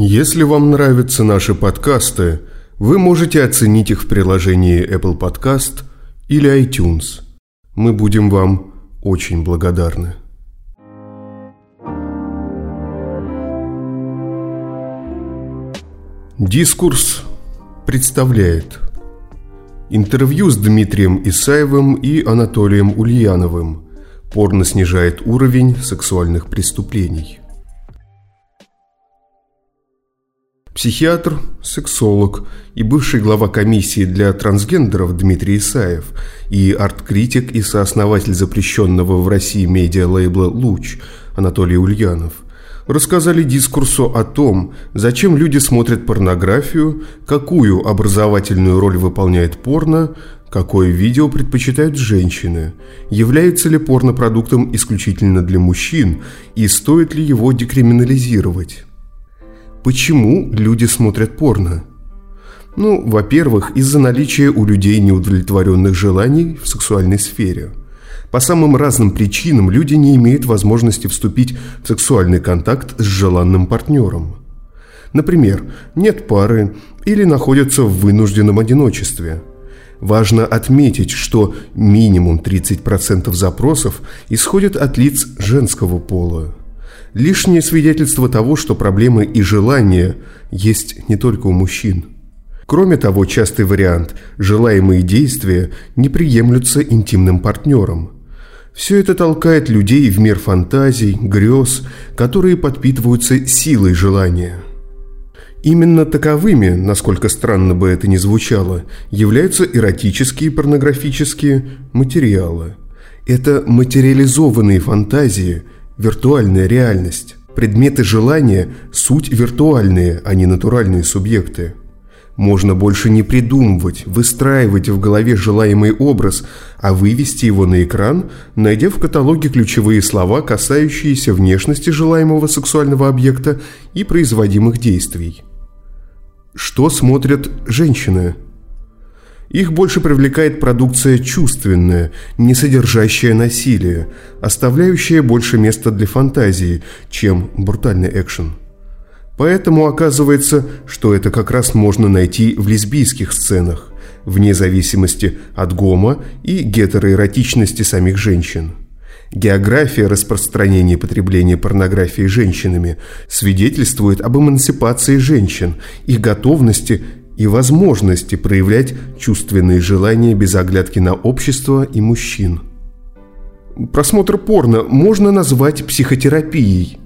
Если вам нравятся наши подкасты, вы можете оценить их в приложении Apple Podcast или iTunes. Мы будем вам очень благодарны. Дискурс представляет интервью с Дмитрием Исаевым и Анатолием Ульяновым. Порно снижает уровень сексуальных преступлений. Психиатр, сексолог и бывший глава комиссии для трансгендеров Дмитрий Исаев и арт-критик и сооснователь запрещенного в России медиа-лейбла «Луч» Анатолий Ульянов рассказали дискурсу о том, зачем люди смотрят порнографию, какую образовательную роль выполняет порно, какое видео предпочитают женщины, является ли порно продуктом исключительно для мужчин и стоит ли его декриминализировать. Почему люди смотрят порно? Ну, во-первых, из-за наличия у людей неудовлетворенных желаний в сексуальной сфере. По самым разным причинам люди не имеют возможности вступить в сексуальный контакт с желанным партнером. Например, нет пары или находятся в вынужденном одиночестве. Важно отметить, что минимум 30% запросов исходят от лиц женского пола – лишнее свидетельство того, что проблемы и желания есть не только у мужчин. Кроме того, частый вариант – желаемые действия не приемлются интимным партнером. Все это толкает людей в мир фантазий, грез, которые подпитываются силой желания. Именно таковыми, насколько странно бы это ни звучало, являются эротические и порнографические материалы. Это материализованные фантазии – виртуальная реальность. Предметы желания – суть виртуальные, а не натуральные субъекты. Можно больше не придумывать, выстраивать в голове желаемый образ, а вывести его на экран, найдя в каталоге ключевые слова, касающиеся внешности желаемого сексуального объекта и производимых действий. Что смотрят женщины – их больше привлекает продукция чувственная, не содержащая насилие, оставляющая больше места для фантазии, чем брутальный экшен. Поэтому оказывается, что это как раз можно найти в лесбийских сценах, вне зависимости от гомо и гетероэротичности самих женщин. География распространения потребления порнографии женщинами свидетельствует об эмансипации женщин, их готовности и возможности проявлять чувственные желания без оглядки на общество и мужчин. Просмотр порно можно назвать психотерапией?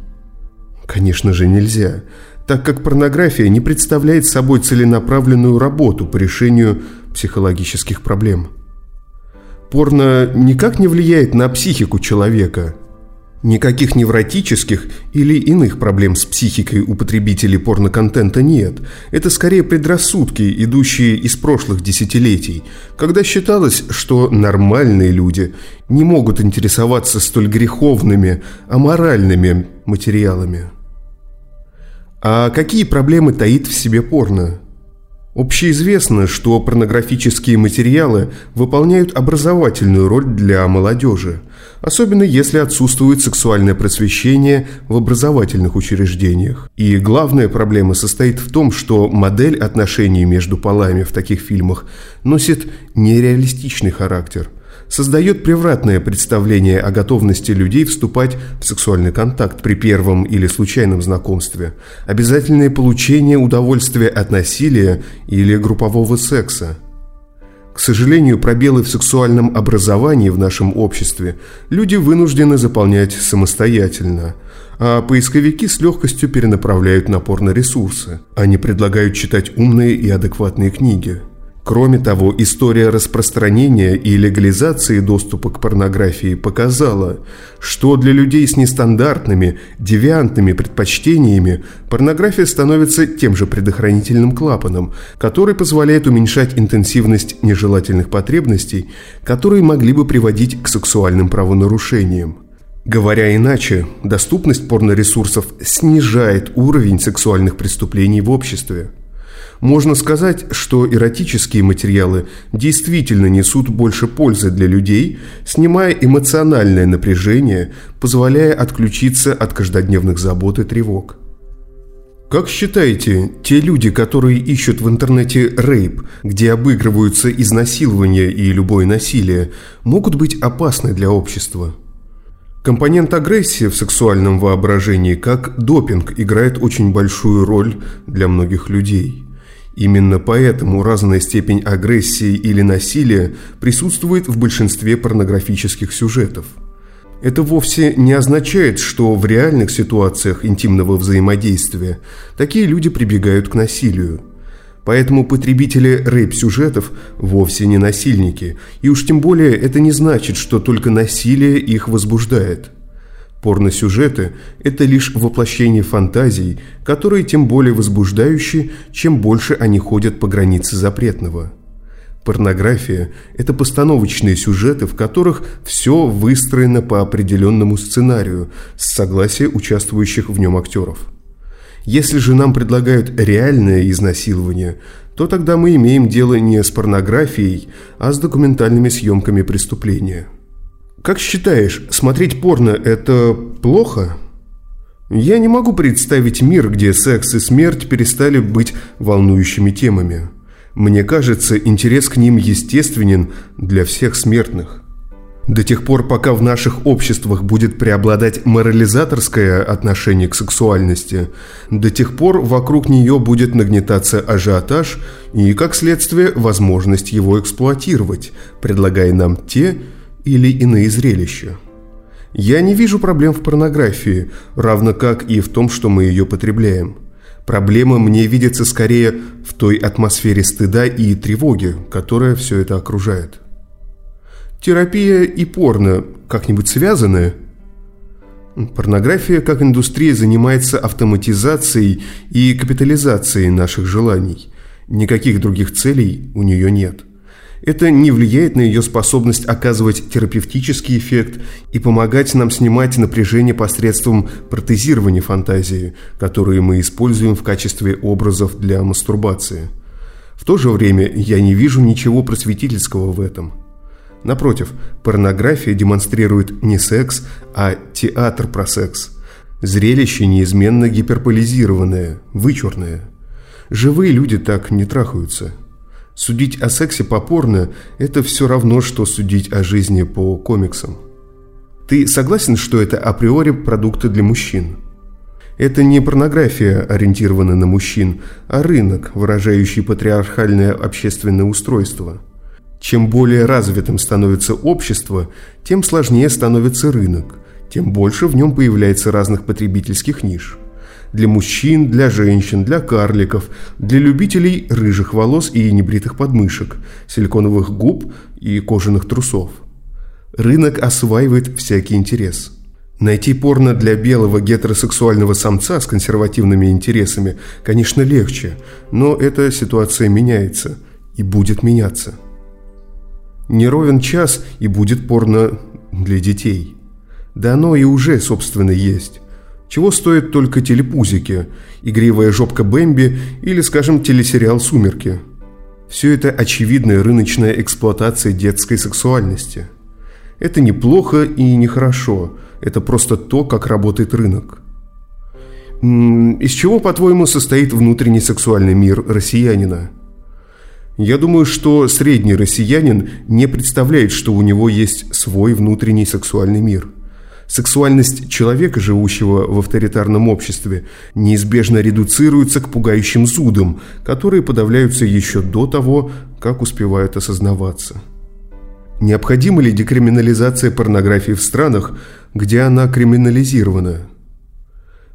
Конечно же нельзя, так как порнография не представляет собой целенаправленную работу по решению психологических проблем. Порно никак не влияет на психику человека – Никаких невротических или иных проблем с психикой у потребителей порноконтента нет. Это скорее предрассудки, идущие из прошлых десятилетий, когда считалось, что нормальные люди не могут интересоваться столь греховными, аморальными материалами. А какие проблемы таит в себе порно? Общеизвестно, что порнографические материалы выполняют образовательную роль для молодежи, особенно если отсутствует сексуальное просвещение в образовательных учреждениях. И главная проблема состоит в том, что модель отношений между полами в таких фильмах носит нереалистичный характер – создает превратное представление о готовности людей вступать в сексуальный контакт при первом или случайном знакомстве, обязательное получение удовольствия от насилия или группового секса. К сожалению, пробелы в сексуальном образовании в нашем обществе люди вынуждены заполнять самостоятельно, а поисковики с легкостью перенаправляют напор на ресурсы. Они предлагают читать умные и адекватные книги – Кроме того, история распространения и легализации доступа к порнографии показала, что для людей с нестандартными, девиантными предпочтениями порнография становится тем же предохранительным клапаном, который позволяет уменьшать интенсивность нежелательных потребностей, которые могли бы приводить к сексуальным правонарушениям. Говоря иначе, доступность порноресурсов снижает уровень сексуальных преступлений в обществе. Можно сказать, что эротические материалы действительно несут больше пользы для людей, снимая эмоциональное напряжение, позволяя отключиться от каждодневных забот и тревог. Как считаете, те люди, которые ищут в интернете рейп, где обыгрываются изнасилования и любое насилие, могут быть опасны для общества? Компонент агрессии в сексуальном воображении, как допинг, играет очень большую роль для многих людей. Именно поэтому разная степень агрессии или насилия присутствует в большинстве порнографических сюжетов – это вовсе не означает, что в реальных ситуациях интимного взаимодействия такие люди прибегают к насилию. Поэтому потребители рэп-сюжетов вовсе не насильники, и уж тем более это не значит, что только насилие их возбуждает. Порносюжеты – это лишь воплощение фантазий, которые тем более возбуждающие, чем больше они ходят по границе запретного. Порнография – это постановочные сюжеты, в которых все выстроено по определенному сценарию с согласия участвующих в нем актеров. Если же нам предлагают реальное изнасилование, то тогда мы имеем дело не с порнографией, а с документальными съемками преступления. Как считаешь, смотреть порно – это плохо? Я не могу представить мир, где секс и смерть перестали быть волнующими темами – мне кажется, интерес к ним естественен для всех смертных. До тех пор, пока в наших обществах будет преобладать морализаторское отношение к сексуальности, до тех пор вокруг нее будет нагнетаться ажиотаж и, как следствие, возможность его эксплуатировать, предлагая нам те или иные зрелища. Я не вижу проблем в порнографии, равно как и в том, что мы ее потребляем. Проблема мне видится скорее в той атмосфере стыда и тревоги, которая все это окружает. Терапия и порно как-нибудь связаны? Порнография как индустрия занимается автоматизацией и капитализацией наших желаний. Никаких других целей у нее нет – это не влияет на ее способность оказывать терапевтический эффект и помогать нам снимать напряжение посредством протезирования фантазии, которые мы используем в качестве образов для мастурбации. В то же время я не вижу ничего просветительского в этом. Напротив, порнография демонстрирует не секс, а театр про секс. Зрелище неизменно гиперполизированное, вычурное. Живые люди так не трахаются – Судить о сексе по порно – это все равно, что судить о жизни по комиксам. Ты согласен, что это априори продукты для мужчин? Это не порнография, ориентированная на мужчин, а рынок, выражающий патриархальное общественное устройство. Чем более развитым становится общество, тем сложнее становится рынок, тем больше в нем появляется разных потребительских ниш – для мужчин, для женщин, для карликов, для любителей рыжих волос и небритых подмышек, силиконовых губ и кожаных трусов. Рынок осваивает всякий интерес. Найти порно для белого гетеросексуального самца с консервативными интересами, конечно, легче, но эта ситуация меняется и будет меняться. Не ровен час и будет порно для детей. Да оно и уже, собственно, есть. Чего стоят только телепузики, игривая жопка Бэмби или, скажем, телесериал «Сумерки». Все это очевидная рыночная эксплуатация детской сексуальности. Это неплохо и нехорошо, это просто то, как работает рынок. Из чего, по-твоему, состоит внутренний сексуальный мир россиянина? Я думаю, что средний россиянин не представляет, что у него есть свой внутренний сексуальный мир – Сексуальность человека, живущего в авторитарном обществе, неизбежно редуцируется к пугающим зудам, которые подавляются еще до того, как успевают осознаваться. Необходима ли декриминализация порнографии в странах, где она криминализирована?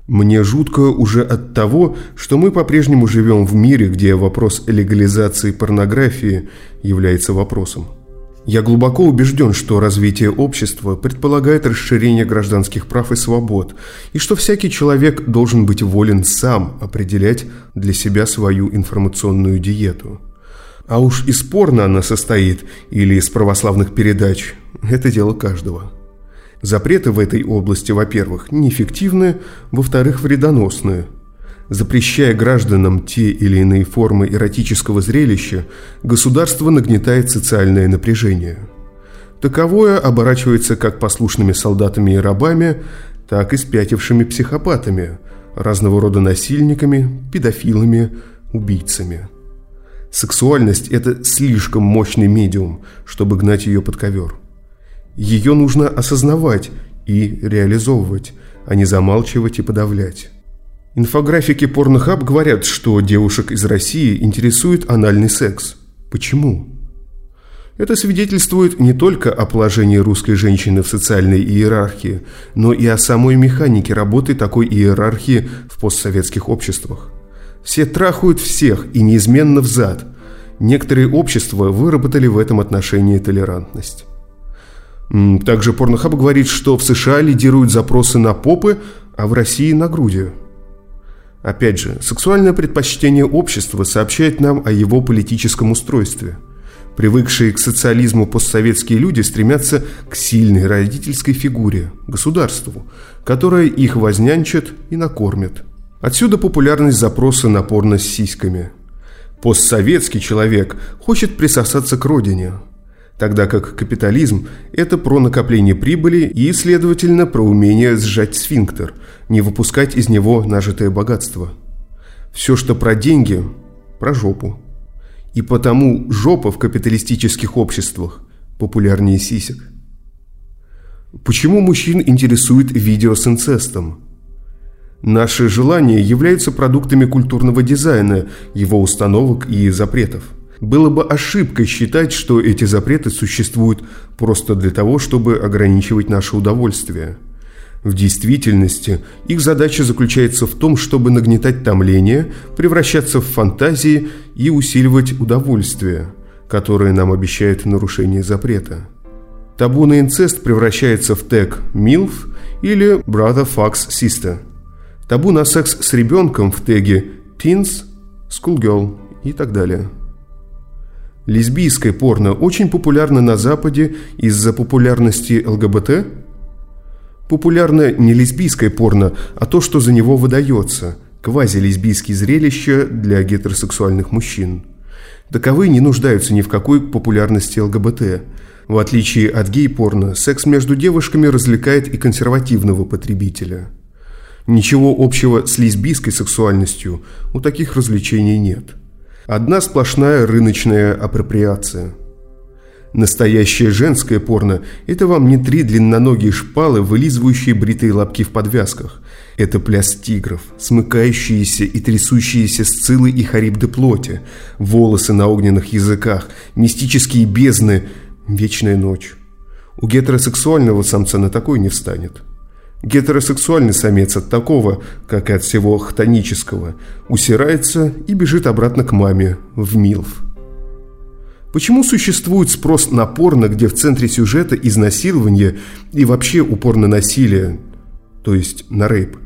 Мне жутко уже от того, что мы по-прежнему живем в мире, где вопрос легализации порнографии является вопросом. Я глубоко убежден, что развитие общества предполагает расширение гражданских прав и свобод, и что всякий человек должен быть волен сам определять для себя свою информационную диету. А уж и спорно она состоит или из православных передач – это дело каждого. Запреты в этой области, во-первых, неэффективны, во-вторых, вредоносны – Запрещая гражданам те или иные формы эротического зрелища, государство нагнетает социальное напряжение. Таковое оборачивается как послушными солдатами и рабами, так и спятившими психопатами, разного рода насильниками, педофилами, убийцами. Сексуальность – это слишком мощный медиум, чтобы гнать ее под ковер. Ее нужно осознавать и реализовывать, а не замалчивать и подавлять. Инфографики Pornhub говорят, что девушек из России интересует анальный секс. Почему? Это свидетельствует не только о положении русской женщины в социальной иерархии, но и о самой механике работы такой иерархии в постсоветских обществах. Все трахают всех и неизменно взад. Некоторые общества выработали в этом отношении толерантность. Также Порнохаб говорит, что в США лидируют запросы на попы, а в России на груди. Опять же, сексуальное предпочтение общества сообщает нам о его политическом устройстве – Привыкшие к социализму постсоветские люди стремятся к сильной родительской фигуре, государству, которое их вознянчит и накормит. Отсюда популярность запроса на порно с сиськами. Постсоветский человек хочет присосаться к родине, тогда как капитализм – это про накопление прибыли и, следовательно, про умение сжать сфинктер, не выпускать из него нажитое богатство. Все, что про деньги – про жопу. И потому жопа в капиталистических обществах популярнее сисек. Почему мужчин интересует видео с инцестом? Наши желания являются продуктами культурного дизайна, его установок и запретов. Было бы ошибкой считать, что эти запреты существуют просто для того, чтобы ограничивать наше удовольствие – в действительности их задача заключается в том, чтобы нагнетать томление, превращаться в фантазии и усиливать удовольствие, которое нам обещает нарушение запрета. Табу на инцест превращается в тег «MILF» или «Brother Fucks Sister». Табу на секс с ребенком в теге «Teens», «Schoolgirl» и так далее. Лесбийское порно очень популярно на Западе из-за популярности ЛГБТ – Популярно не лесбийское порно, а то, что за него выдается – квази-лесбийские зрелища для гетеросексуальных мужчин. Таковые не нуждаются ни в какой популярности ЛГБТ. В отличие от гей-порно, секс между девушками развлекает и консервативного потребителя. Ничего общего с лесбийской сексуальностью у таких развлечений нет. Одна сплошная рыночная апроприация – Настоящее женское порно – это вам не три длинноногие шпалы, вылизывающие бритые лапки в подвязках. Это пляс тигров, смыкающиеся и трясущиеся сцилы и харибды плоти, волосы на огненных языках, мистические бездны, вечная ночь. У гетеросексуального самца на такой не встанет. Гетеросексуальный самец от такого, как и от всего хтонического, усирается и бежит обратно к маме, в Милф. Почему существует спрос на порно, где в центре сюжета изнасилование и вообще упор на насилие, то есть на рейп?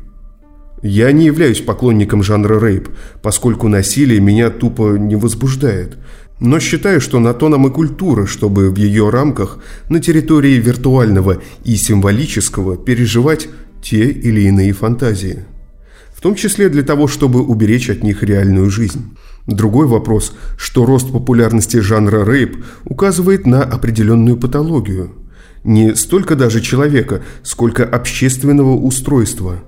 Я не являюсь поклонником жанра рейп, поскольку насилие меня тупо не возбуждает. Но считаю, что на то нам и культура, чтобы в ее рамках на территории виртуального и символического переживать те или иные фантазии. В том числе для того, чтобы уберечь от них реальную жизнь. Другой вопрос, что рост популярности жанра рейп указывает на определенную патологию. Не столько даже человека, сколько общественного устройства.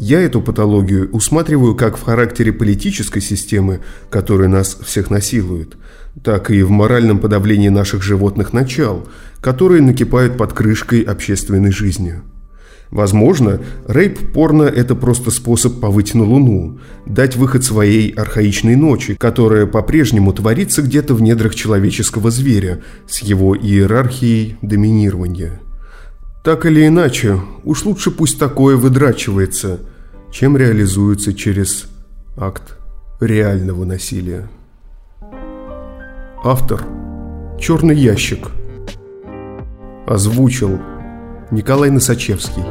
Я эту патологию усматриваю как в характере политической системы, которая нас всех насилует, так и в моральном подавлении наших животных начал, которые накипают под крышкой общественной жизни. Возможно, рейп-порно – это просто способ повыть на Луну, дать выход своей архаичной ночи, которая по-прежнему творится где-то в недрах человеческого зверя с его иерархией доминирования. Так или иначе, уж лучше пусть такое выдрачивается, чем реализуется через акт реального насилия. Автор «Черный ящик» озвучил Николай Носачевский.